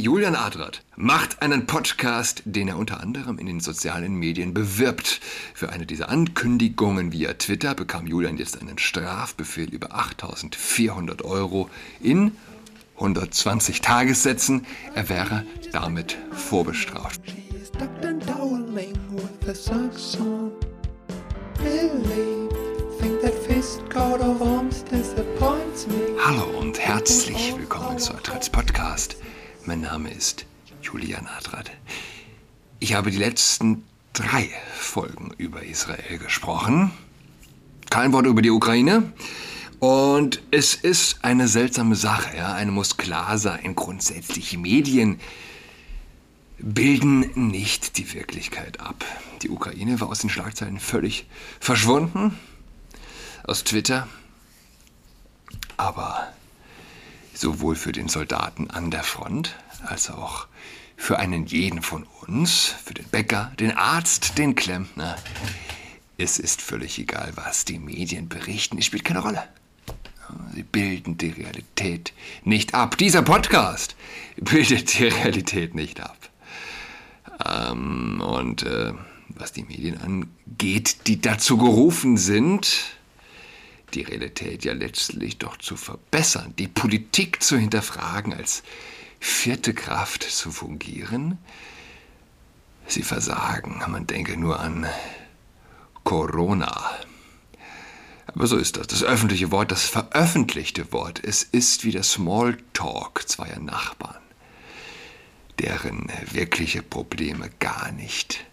Julian Adrat macht einen Podcast, den er unter anderem in den sozialen Medien bewirbt. Für eine dieser Ankündigungen via Twitter bekam Julian jetzt einen Strafbefehl über 8400 Euro in 120 Tagessätzen. Er wäre damit vorbestraft. Hallo und herzlich willkommen zu Adrats Podcast. Mein Name ist Julian Adrat. Ich habe die letzten drei Folgen über Israel gesprochen. Kein Wort über die Ukraine. Und es ist eine seltsame Sache. Ja? Eine muss klar sein. Grundsätzlich Medien bilden nicht die Wirklichkeit ab. Die Ukraine war aus den Schlagzeilen völlig verschwunden. Aus Twitter. Aber sowohl für den Soldaten an der Front als auch für einen jeden von uns, für den Bäcker, den Arzt, den Klempner. Es ist völlig egal, was die Medien berichten, es spielt keine Rolle. Sie bilden die Realität nicht ab. Dieser Podcast bildet die Realität nicht ab. Ähm, und äh, was die Medien angeht, die dazu gerufen sind, die Realität ja letztlich doch zu verbessern, die Politik zu hinterfragen, als vierte Kraft zu fungieren. Sie versagen, man denke nur an Corona. Aber so ist das. Das öffentliche Wort, das veröffentlichte Wort, es ist wie der Smalltalk zweier Nachbarn, deren wirkliche Probleme gar nicht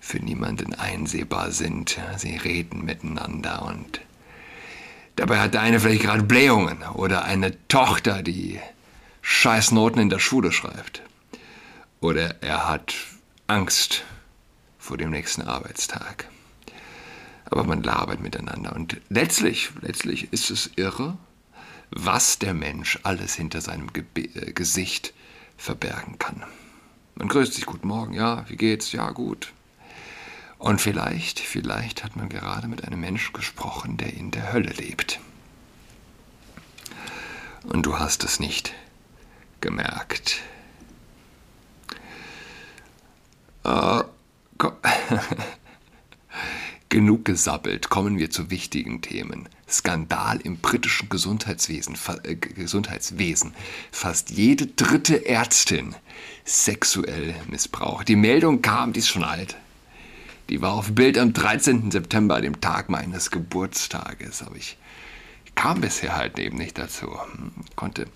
für niemanden einsehbar sind. Sie reden miteinander und Dabei hat der eine vielleicht gerade Blähungen oder eine Tochter, die Scheißnoten in der Schule schreibt. Oder er hat Angst vor dem nächsten Arbeitstag. Aber man labert miteinander. Und letztlich, letztlich ist es irre, was der Mensch alles hinter seinem Ge äh, Gesicht verbergen kann. Man grüßt sich, guten Morgen, ja, wie geht's? Ja, gut. Und vielleicht, vielleicht hat man gerade mit einem Menschen gesprochen, der in der Hölle lebt. Und du hast es nicht gemerkt. Äh, Genug gesabbelt, kommen wir zu wichtigen Themen. Skandal im britischen Gesundheitswesen, äh, Gesundheitswesen. Fast jede dritte Ärztin sexuell missbraucht. Die Meldung kam, die ist schon alt. Die war auf Bild am 13. September, dem Tag meines Geburtstages. Aber ich kam bisher halt eben nicht dazu. Konnte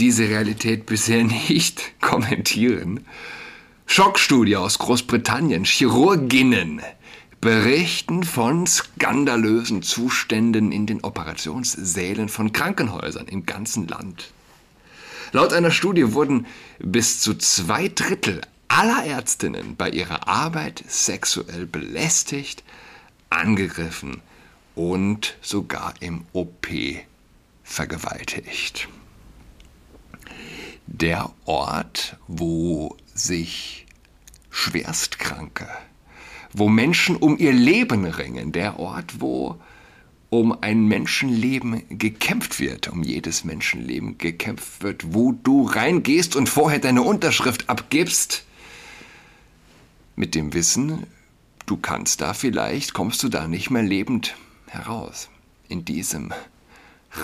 diese Realität bisher nicht kommentieren. Schockstudie aus Großbritannien. Chirurginnen berichten von skandalösen Zuständen in den Operationssälen von Krankenhäusern im ganzen Land. Laut einer Studie wurden bis zu zwei Drittel aller Ärztinnen bei ihrer Arbeit sexuell belästigt, angegriffen und sogar im OP vergewaltigt. Der Ort, wo sich Schwerstkranke, wo Menschen um ihr Leben ringen, der Ort, wo um ein Menschenleben gekämpft wird, um jedes Menschenleben gekämpft wird, wo du reingehst und vorher deine Unterschrift abgibst, mit dem Wissen, du kannst da vielleicht, kommst du da nicht mehr lebend heraus. In diesem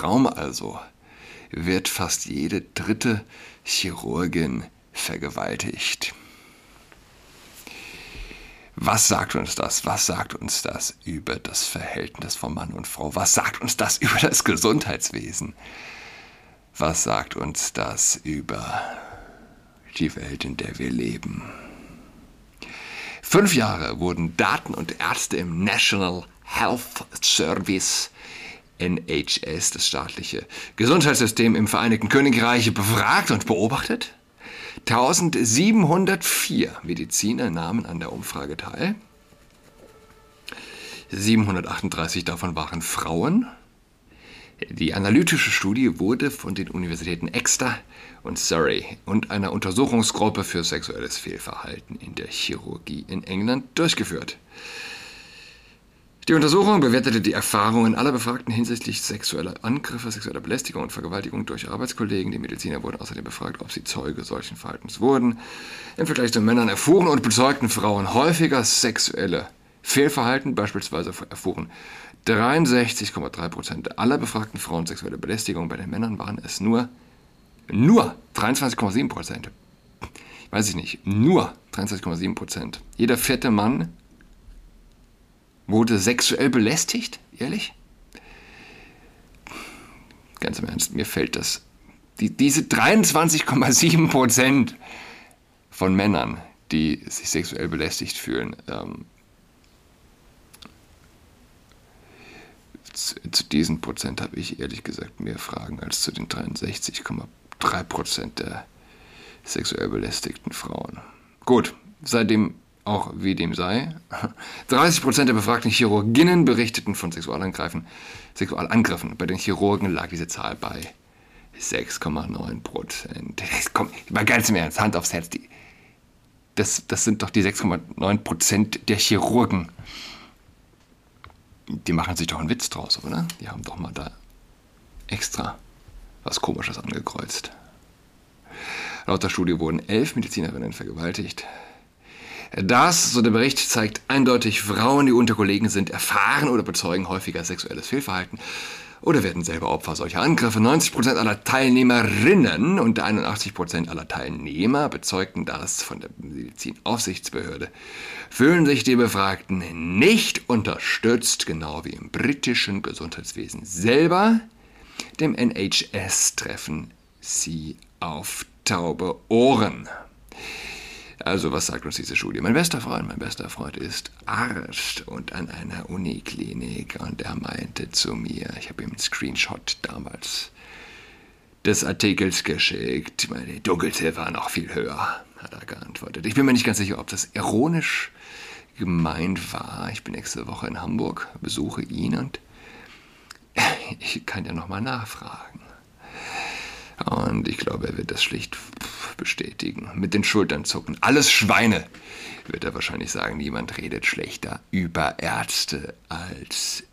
Raum also wird fast jede dritte Chirurgin vergewaltigt. Was sagt uns das? Was sagt uns das über das Verhältnis von Mann und Frau? Was sagt uns das über das Gesundheitswesen? Was sagt uns das über die Welt, in der wir leben? Fünf Jahre wurden Daten und Ärzte im National Health Service NHS, das staatliche Gesundheitssystem im Vereinigten Königreich, befragt und beobachtet. 1704 Mediziner nahmen an der Umfrage teil. 738 davon waren Frauen die analytische Studie wurde von den Universitäten Exeter und Surrey und einer Untersuchungsgruppe für sexuelles Fehlverhalten in der Chirurgie in England durchgeführt. Die Untersuchung bewertete die Erfahrungen aller Befragten hinsichtlich sexueller Angriffe, sexueller Belästigung und Vergewaltigung durch Arbeitskollegen. Die Mediziner wurden außerdem befragt, ob sie Zeuge solchen Verhaltens wurden. Im Vergleich zu Männern erfuhren und bezeugten Frauen häufiger sexuelle Fehlverhalten. Beispielsweise erfuhren 63,3 Prozent aller befragten Frauen sexuelle Belästigung. Bei den Männern waren es nur, nur 23,7 Prozent. Weiß ich nicht, nur 23,7 Prozent. Jeder vierte Mann wurde sexuell belästigt? Ehrlich? Ganz im Ernst, mir fällt das. Die, diese 23,7 Prozent von Männern, die sich sexuell belästigt fühlen, ähm, zu, diesen Prozent habe ich ehrlich gesagt mehr Fragen als zu den 63,3 Prozent der sexuell belästigten Frauen. Gut, seitdem auch wie dem sei. 30% der befragten Chirurginnen berichteten von Sexualangriffen. Sexualangriffen. Bei den Chirurgen lag diese Zahl bei 6,9%. Komm, mal ganz im Ernst, Hand aufs Herz. Die, das, das sind doch die 6,9% der Chirurgen. Die machen sich doch einen Witz draus, oder? Die haben doch mal da extra was Komisches angekreuzt. Laut der Studie wurden elf Medizinerinnen vergewaltigt, das, so der Bericht, zeigt eindeutig, Frauen, die unter Kollegen sind, erfahren oder bezeugen häufiger sexuelles Fehlverhalten oder werden selber Opfer solcher Angriffe. 90% aller Teilnehmerinnen und 81% aller Teilnehmer bezeugten das von der Medizinaufsichtsbehörde. Fühlen sich die Befragten nicht unterstützt, genau wie im britischen Gesundheitswesen selber. Dem NHS treffen sie auf taube Ohren. Also was sagt uns diese Studie? Mein bester Freund, mein bester Freund ist Arzt und an einer Uniklinik und er meinte zu mir, ich habe ihm einen Screenshot damals des Artikels geschickt, meine Dunkelziffer war noch viel höher, hat er geantwortet. Ich bin mir nicht ganz sicher, ob das ironisch gemeint war. Ich bin nächste Woche in Hamburg, besuche ihn und ich kann ja nochmal nachfragen. Und ich glaube, er wird das schlicht bestätigen. Mit den Schultern zucken. Alles Schweine, wird er wahrscheinlich sagen. Niemand redet schlechter über Ärzte als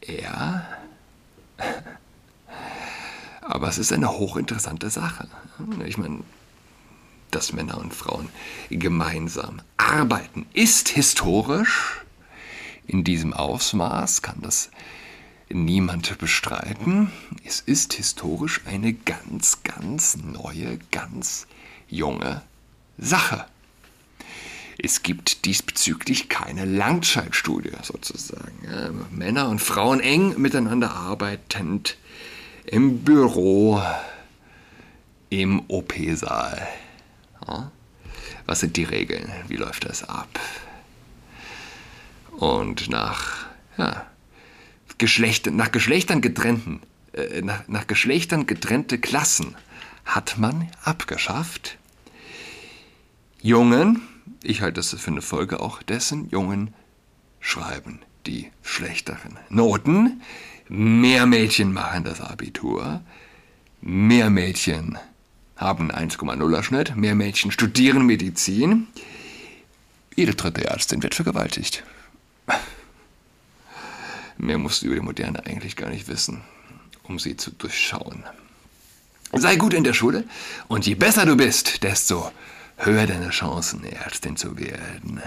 er. Aber es ist eine hochinteressante Sache. Ich meine, dass Männer und Frauen gemeinsam arbeiten, ist historisch. In diesem Ausmaß kann das niemand bestreiten. Es ist historisch eine ganz, ganz neue, ganz junge Sache. Es gibt diesbezüglich keine Langzeitstudie sozusagen. Männer und Frauen eng miteinander arbeitend im Büro, im OP-Saal. Was sind die Regeln? Wie läuft das ab? Und nach ja, Geschlechter, nach Geschlechtern getrennten, äh, nach, nach Geschlechtern getrennte Klassen hat man abgeschafft. Jungen, ich halte das für eine Folge auch dessen, Jungen schreiben die schlechteren Noten. Mehr Mädchen machen das Abitur. Mehr Mädchen haben 1,0er Schnitt. Mehr Mädchen studieren Medizin. Jede dritte Ärztin wird vergewaltigt. Mehr musst du über die Moderne eigentlich gar nicht wissen, um sie zu durchschauen. Sei gut in der Schule und je besser du bist, desto höher deine Chancen, Ärztin zu werden.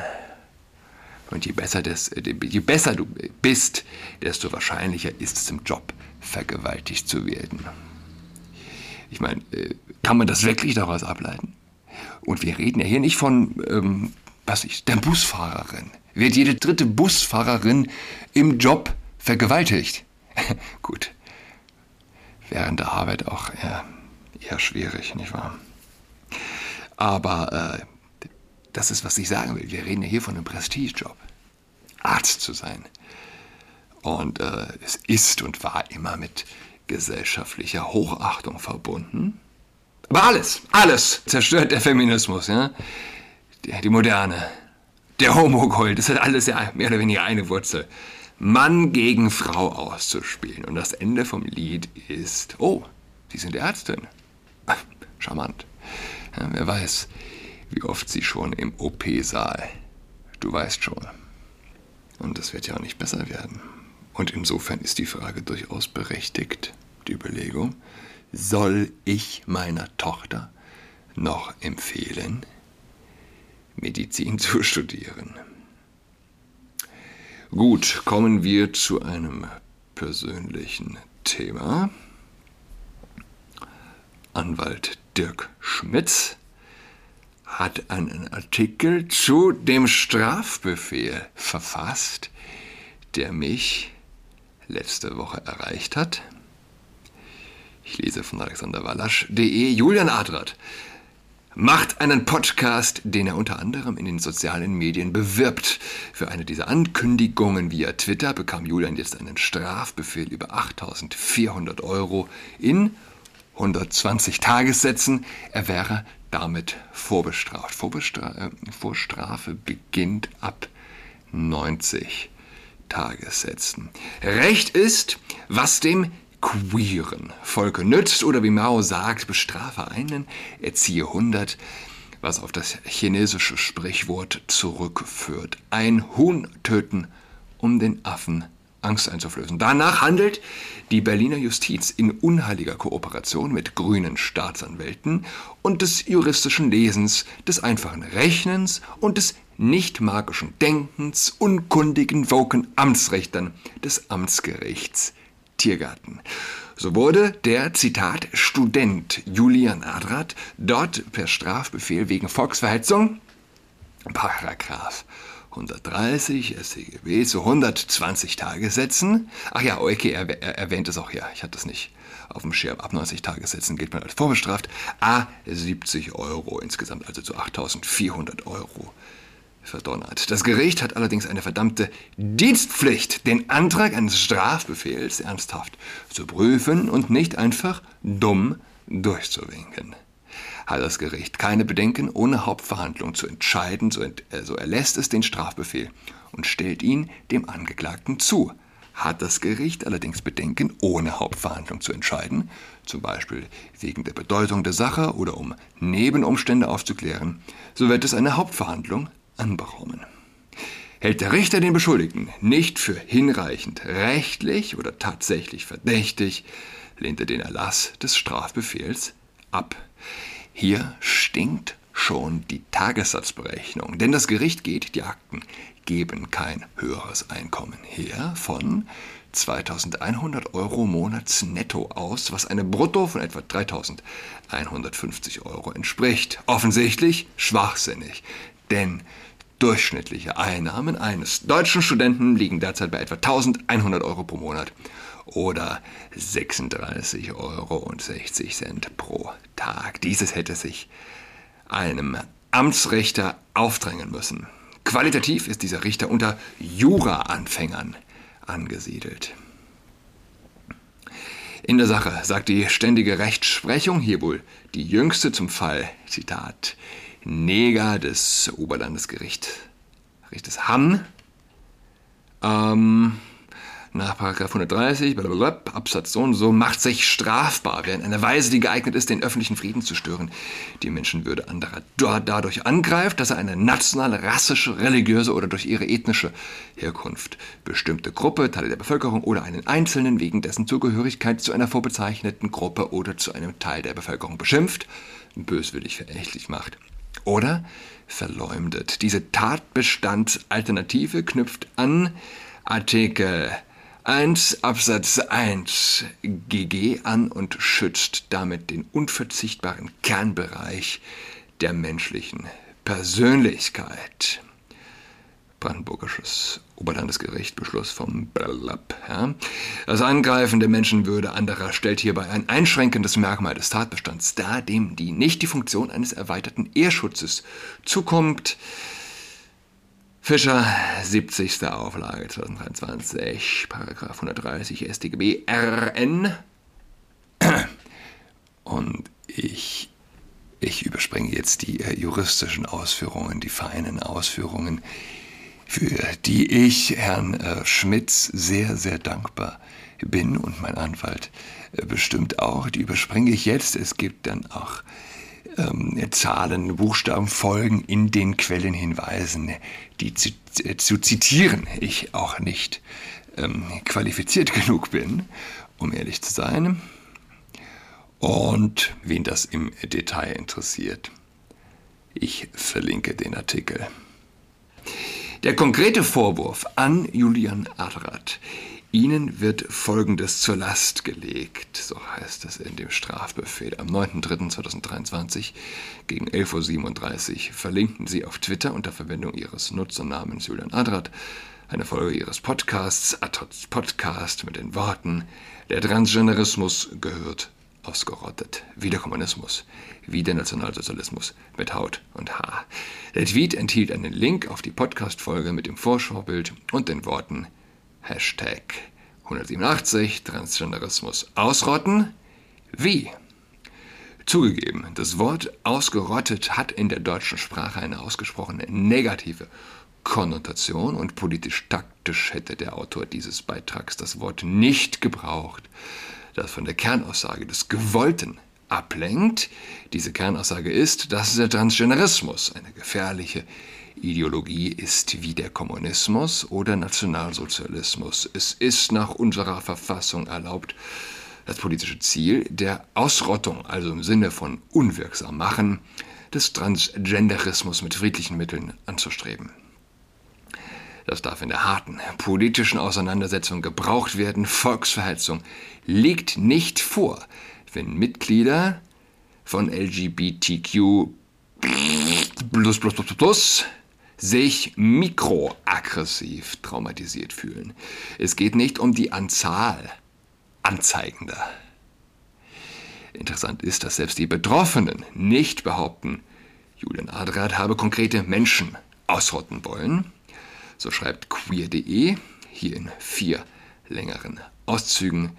Und je besser, das, je besser du bist, desto wahrscheinlicher ist es im Job, vergewaltigt zu werden. Ich meine, äh, kann man das wirklich daraus ableiten? Und wir reden ja hier nicht von, ähm, was ich, der Busfahrerin. Wird jede dritte Busfahrerin im Job vergewaltigt? Gut. Während der Arbeit auch eher, eher schwierig, nicht wahr? Aber äh, das ist, was ich sagen will. Wir reden ja hier von einem Prestigejob. Arzt zu sein. Und äh, es ist und war immer mit gesellschaftlicher Hochachtung verbunden. Aber alles, alles zerstört der Feminismus, ja? Die, die Moderne, der Homokult, das hat alles ja mehr oder weniger eine Wurzel. Mann gegen Frau auszuspielen. Und das Ende vom Lied ist, oh, Sie sind Ärztin. Charmant. Ja, wer weiß, wie oft sie schon im OP-Saal. Du weißt schon. Und das wird ja auch nicht besser werden. Und insofern ist die Frage durchaus berechtigt, die Überlegung, soll ich meiner Tochter noch empfehlen, Medizin zu studieren? Gut, kommen wir zu einem persönlichen Thema. Anwalt Dirk Schmitz hat einen Artikel zu dem Strafbefehl verfasst, der mich letzte Woche erreicht hat. Ich lese von alexanderwalasch.de. Julian Adrat macht einen Podcast, den er unter anderem in den sozialen Medien bewirbt. Für eine dieser Ankündigungen via Twitter bekam Julian jetzt einen Strafbefehl über 8400 Euro in 120 Tagessätzen. Er wäre damit vorbestraft. Vorbestra äh, Vorstrafe beginnt ab 90 Tagessätzen. Recht ist, was dem queeren Volke nützt oder wie Mao sagt, bestrafe einen, erziehe 100, was auf das chinesische Sprichwort zurückführt. Ein Huhn töten, um den Affen Angst einzuflößen. Danach handelt die Berliner Justiz in unheiliger Kooperation mit grünen Staatsanwälten und des juristischen Lesens, des einfachen Rechnens und des nicht magischen Denkens unkundigen woken Amtsrichtern des Amtsgerichts Tiergarten. So wurde der, Zitat, Student Julian Adrat dort per Strafbefehl wegen Volksverhetzung, Paragraph 130 StGB zu 120 Tagessätzen. Ach ja, okay, er, er erwähnt es auch ja, ich hatte es nicht auf dem Schirm. Ab 90 Tagessätzen gilt man als vorbestraft. A 70 Euro insgesamt, also zu 8.400 Euro verdonnert. Das Gericht hat allerdings eine verdammte Dienstpflicht, den Antrag eines Strafbefehls ernsthaft zu prüfen und nicht einfach dumm durchzuwinken hat das Gericht keine Bedenken, ohne Hauptverhandlung zu entscheiden, so, ent, äh, so erlässt es den Strafbefehl und stellt ihn dem Angeklagten zu. Hat das Gericht allerdings Bedenken, ohne Hauptverhandlung zu entscheiden, zum Beispiel wegen der Bedeutung der Sache oder um Nebenumstände aufzuklären, so wird es eine Hauptverhandlung anberaumen. Hält der Richter den Beschuldigten nicht für hinreichend rechtlich oder tatsächlich verdächtig, lehnt er den Erlass des Strafbefehls ab. Hier stinkt schon die Tagessatzberechnung, denn das Gericht geht, die Akten geben kein höheres Einkommen her von 2100 Euro Monatsnetto aus, was einem Brutto von etwa 3150 Euro entspricht. Offensichtlich schwachsinnig, denn durchschnittliche Einnahmen eines deutschen Studenten liegen derzeit bei etwa 1100 Euro pro Monat oder 36,60 Euro pro Tag. Dieses hätte sich einem Amtsrichter aufdrängen müssen. Qualitativ ist dieser Richter unter Jura-Anfängern angesiedelt. In der Sache sagt die ständige Rechtsprechung hier wohl die jüngste zum Fall, Zitat, Neger des Oberlandesgerichts Hamm, ähm, nach 130 blablabla, Absatz so und so macht sich strafbar, wer in einer Weise, die geeignet ist, den öffentlichen Frieden zu stören, die Menschenwürde anderer dadurch angreift, dass er eine nationale, rassische, religiöse oder durch ihre ethnische Herkunft bestimmte Gruppe, Teile der Bevölkerung oder einen Einzelnen wegen dessen Zugehörigkeit zu einer vorbezeichneten Gruppe oder zu einem Teil der Bevölkerung beschimpft, böswillig verächtlich macht. Oder verleumdet. Diese Tatbestandsalternative knüpft an Artikel 1 Absatz 1 GG an und schützt damit den unverzichtbaren Kernbereich der menschlichen Persönlichkeit. Brandenburgisches Oberlandesgericht, Beschluss vom Blablab. Ja. Das Angreifen der Menschenwürde anderer stellt hierbei ein einschränkendes Merkmal des Tatbestands dar, dem die nicht die Funktion eines erweiterten Ehrschutzes zukommt. Fischer, 70. Auflage 2023, Paragraph 130 StGB RN. Und ich, ich überspringe jetzt die äh, juristischen Ausführungen, die feinen Ausführungen, für die ich Herrn äh, Schmitz sehr, sehr dankbar bin und mein Anwalt äh, bestimmt auch. Die überspringe ich jetzt. Es gibt dann auch ähm, Zahlen, Buchstaben folgen in den Quellenhinweisen, die zu, äh, zu zitieren ich auch nicht ähm, qualifiziert genug bin, um ehrlich zu sein. Und wen das im Detail interessiert, ich verlinke den Artikel. Der konkrete Vorwurf an Julian Adrat Ihnen wird Folgendes zur Last gelegt, so heißt es in dem Strafbefehl. Am 9.3.2023 gegen 11.37 Uhr verlinken Sie auf Twitter unter Verwendung Ihres Nutzernamens Julian Adrat eine Folge Ihres Podcasts, Adrats Podcast mit den Worten, der Transgenderismus gehört ausgerottet. Wie der Kommunismus, wie der Nationalsozialismus mit Haut und Haar. Der Tweet enthielt einen Link auf die Podcast-Folge mit dem Vorschaubild und den Worten Hashtag 187 Transgenderismus ausrotten. Wie? Zugegeben, das Wort ausgerottet hat in der deutschen Sprache eine ausgesprochene negative Konnotation und politisch-taktisch hätte der Autor dieses Beitrags das Wort nicht gebraucht, das von der Kernaussage des Gewollten ablenkt. Diese Kernaussage ist, dass der Transgenderismus eine gefährliche Ideologie ist wie der Kommunismus oder Nationalsozialismus. Es ist nach unserer Verfassung erlaubt, das politische Ziel der Ausrottung, also im Sinne von unwirksam machen, des Transgenderismus mit friedlichen Mitteln anzustreben. Das darf in der harten politischen Auseinandersetzung gebraucht werden. Volksverhetzung liegt nicht vor, wenn Mitglieder von LGBTQ sich mikroaggressiv traumatisiert fühlen. Es geht nicht um die Anzahl Anzeigender. Interessant ist, dass selbst die Betroffenen nicht behaupten, Julian Adrat habe konkrete Menschen ausrotten wollen. So schreibt queer.de hier in vier längeren Auszügen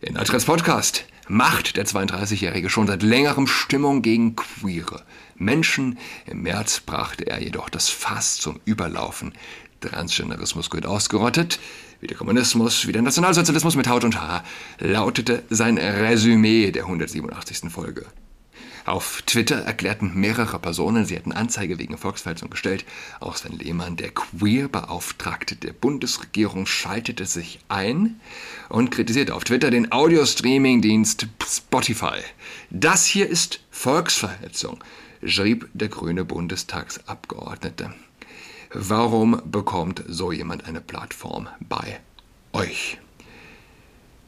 in Adrats Podcast macht der 32-Jährige schon seit längerem Stimmung gegen Queere. Menschen. Im März brachte er jedoch das Fass zum Überlaufen. Transgenderismus gehört ausgerottet. Wie der Kommunismus, wie der Nationalsozialismus mit Haut und Haar, lautete sein Resümee der 187. Folge. Auf Twitter erklärten mehrere Personen, sie hätten Anzeige wegen Volksverhetzung gestellt. Auch Sven Lehmann, der Queer-Beauftragte der Bundesregierung, schaltete sich ein und kritisierte auf Twitter den Audio-Streaming-Dienst Spotify. Das hier ist Volksverhetzung schrieb der grüne Bundestagsabgeordnete. Warum bekommt so jemand eine Plattform bei euch?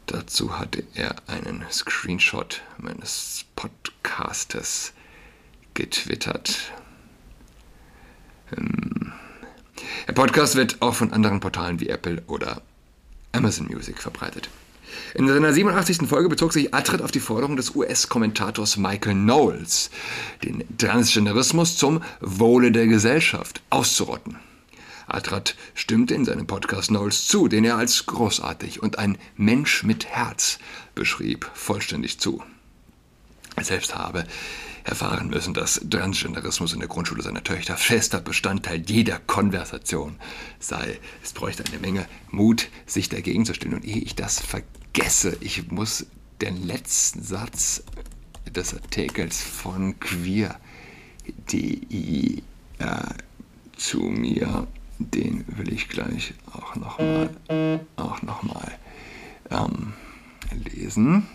Dazu hatte er einen Screenshot meines Podcastes getwittert. Ähm, der Podcast wird auch von anderen Portalen wie Apple oder Amazon Music verbreitet. In seiner 87. Folge bezog sich Atred auf die Forderung des US-Kommentators Michael Knowles, den Transgenderismus zum Wohle der Gesellschaft auszurotten. Atrat stimmte in seinem Podcast Knowles zu, den er als großartig und ein Mensch mit Herz beschrieb, vollständig zu. Er selbst habe erfahren müssen, dass Transgenderismus in der Grundschule seiner Töchter fester Bestandteil jeder Konversation sei. Es bräuchte eine Menge Mut, sich dagegen zu stellen. Und ehe ich das vergesse, ich muss den letzten Satz des Artikels von queer.de äh, zu mir, den will ich gleich auch nochmal noch ähm, lesen.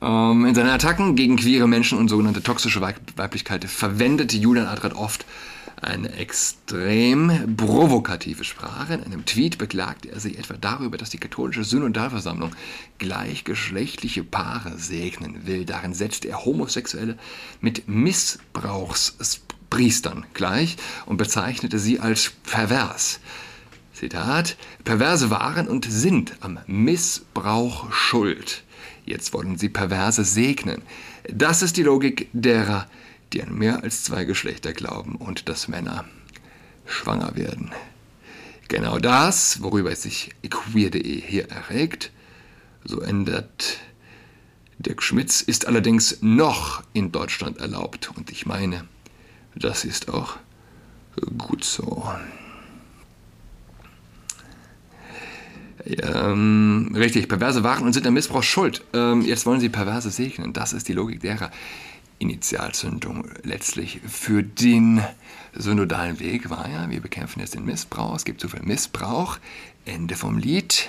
Ähm, in seinen Attacken gegen queere Menschen und sogenannte toxische Weiblichkeit verwendete Julian Adrat oft eine extrem provokative Sprache. In einem Tweet beklagte er sich etwa darüber, dass die katholische Synodalversammlung gleichgeschlechtliche Paare segnen will. Darin setzt er Homosexuelle mit Missbrauchspriestern gleich und bezeichnete sie als pervers. Zitat, Perverse waren und sind am Missbrauch schuld. Jetzt wollen sie Perverse segnen. Das ist die Logik derer, die an mehr als zwei Geschlechter glauben und dass Männer schwanger werden. Genau das, worüber sich queer.de hier erregt, so ändert Dirk Schmitz, ist allerdings noch in Deutschland erlaubt. Und ich meine, das ist auch gut so. Ähm, richtig, perverse waren und sind am Missbrauch schuld. Ähm, jetzt wollen sie perverse segnen. Das ist die Logik derer. Initialzündung letztlich für den synodalen Weg war ja, wir bekämpfen jetzt den Missbrauch, es gibt so viel Missbrauch. Ende vom Lied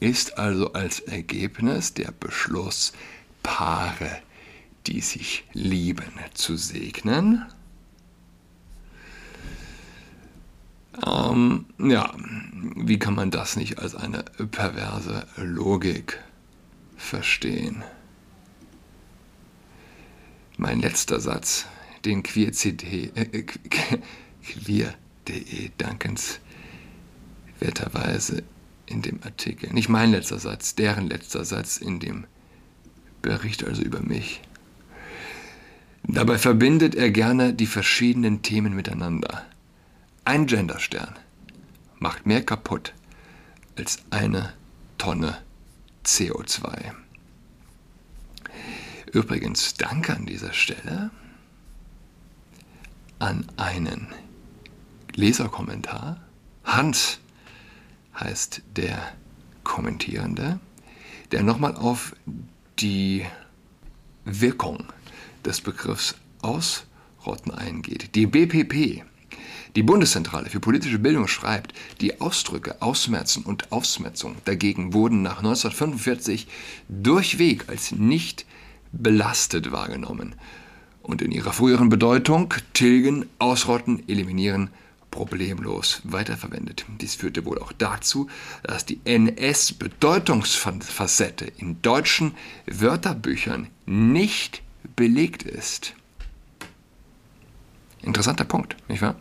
ist also als Ergebnis der Beschluss, Paare, die sich lieben, zu segnen. Ähm, ja, wie kann man das nicht als eine perverse Logik verstehen? Mein letzter Satz, den queer.de äh, queer dankenswerterweise in dem Artikel, nicht mein letzter Satz, deren letzter Satz in dem Bericht also über mich. Dabei verbindet er gerne die verschiedenen Themen miteinander. Ein Genderstern macht mehr kaputt als eine Tonne CO2. Übrigens, danke an dieser Stelle an einen Leserkommentar. Hans heißt der Kommentierende, der nochmal auf die Wirkung des Begriffs Ausrotten eingeht. Die BPP die Bundeszentrale für politische Bildung schreibt, die Ausdrücke Ausmerzen und Ausmetzung dagegen wurden nach 1945 durchweg als nicht belastet wahrgenommen und in ihrer früheren Bedeutung tilgen, ausrotten, eliminieren problemlos weiterverwendet. Dies führte wohl auch dazu, dass die NS-Bedeutungsfacette in deutschen Wörterbüchern nicht belegt ist. Interessanter Punkt, nicht wahr?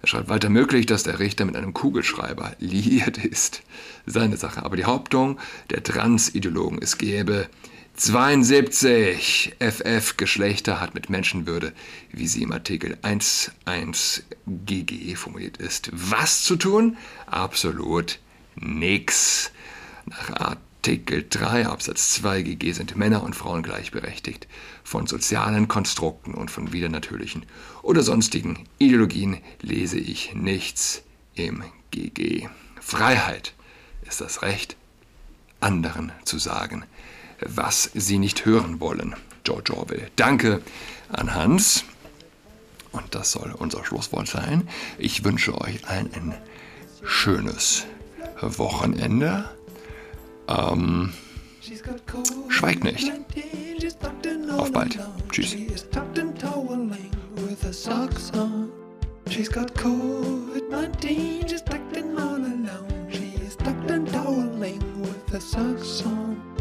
Er schreibt weiter möglich, dass der Richter mit einem Kugelschreiber liiert ist. Seine Sache. Aber die Hauptung der Transideologen es gäbe 72 FF Geschlechter hat mit Menschenwürde, wie sie im Artikel 1.1 GG formuliert ist. Was zu tun? Absolut nix. Nach Art Artikel 3 Absatz 2 GG sind Männer und Frauen gleichberechtigt. Von sozialen Konstrukten und von widernatürlichen oder sonstigen Ideologien lese ich nichts im GG. Freiheit ist das Recht, anderen zu sagen, was sie nicht hören wollen. George Orwell. Danke an Hans. Und das soll unser Schlusswort sein. Ich wünsche euch allen ein schönes Wochenende. Ähm, schweigt nicht. Auf bald. Tschüss. She's got COVID-19, she's acting all alone. She's tucked and toweling with her socks on.